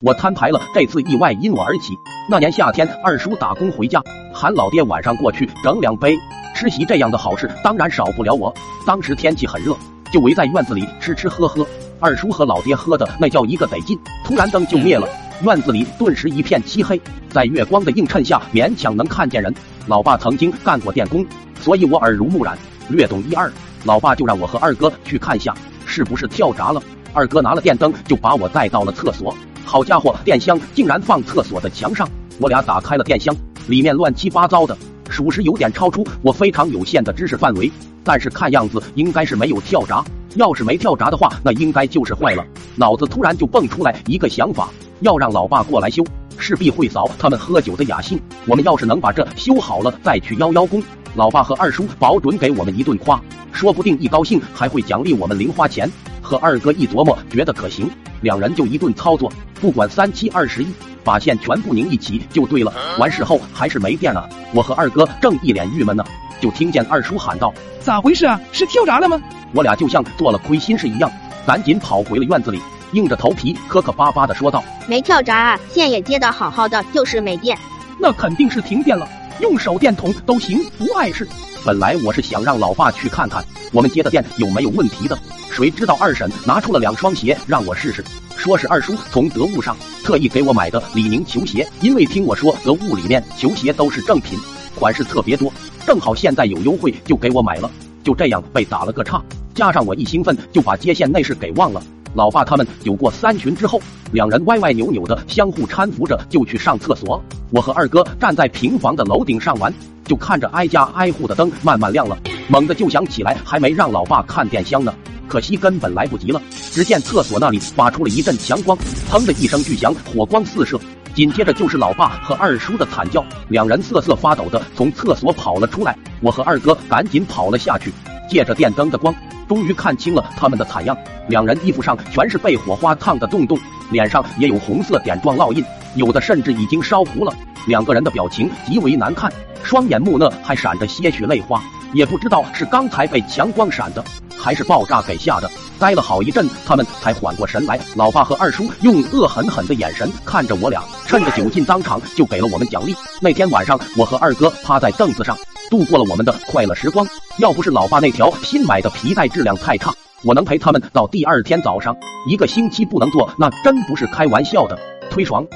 我摊牌了，这次意外因我而起。那年夏天，二叔打工回家，喊老爹晚上过去整两杯。吃席这样的好事，当然少不了我。当时天气很热，就围在院子里吃吃喝喝。二叔和老爹喝的那叫一个得劲。突然灯就灭了，院子里顿时一片漆黑，在月光的映衬下，勉强能看见人。老爸曾经干过电工，所以我耳濡目染，略懂一二。老爸就让我和二哥去看下，是不是跳闸了。二哥拿了电灯，就把我带到了厕所。好家伙，电箱竟然放厕所的墙上！我俩打开了电箱，里面乱七八糟的，属实有点超出我非常有限的知识范围。但是看样子应该是没有跳闸，要是没跳闸的话，那应该就是坏了。脑子突然就蹦出来一个想法，要让老爸过来修，势必会扫他们喝酒的雅兴。我们要是能把这修好了，再去邀邀功，老爸和二叔保准给我们一顿夸，说不定一高兴还会奖励我们零花钱。和二哥一琢磨，觉得可行，两人就一顿操作，不管三七二十一，把线全部拧一起就对了。完事后还是没电了，我和二哥正一脸郁闷呢，就听见二叔喊道：“咋回事啊？是跳闸了吗？”我俩就像做了亏心事一样，赶紧跑回了院子里，硬着头皮磕磕巴巴的说道：“没跳闸啊，线也接的好好的，就是没电。那肯定是停电了，用手电筒都行，不碍事。本来我是想让老爸去看看我们接的电有没有问题的。”谁知道二婶拿出了两双鞋让我试试，说是二叔从得物上特意给我买的李宁球鞋，因为听我说得物里面球鞋都是正品，款式特别多，正好现在有优惠，就给我买了。就这样被打了个岔，加上我一兴奋就把接线那事给忘了。老爸他们酒过三巡之后，两人歪歪扭扭的相互搀扶着就去上厕所。我和二哥站在平房的楼顶上玩，就看着挨家挨户的灯慢慢亮了，猛地就想起来还没让老爸看电箱呢。可惜根本来不及了。只见厕所那里发出了一阵强光，砰的一声巨响，火光四射。紧接着就是老爸和二叔的惨叫，两人瑟瑟发抖的从厕所跑了出来。我和二哥赶紧跑了下去，借着电灯的光，终于看清了他们的惨样。两人衣服上全是被火花烫的洞洞，脸上也有红色点状烙印，有的甚至已经烧糊了。两个人的表情极为难看，双眼木讷，还闪着些许泪花。也不知道是刚才被强光闪的。还是爆炸给吓的，待了好一阵，他们才缓过神来。老爸和二叔用恶狠狠的眼神看着我俩，趁着酒劲当场就给了我们奖励。那天晚上，我和二哥趴在凳子上度过了我们的快乐时光。要不是老爸那条新买的皮带质量太差，我能陪他们到第二天早上。一个星期不能做，那真不是开玩笑的。推爽。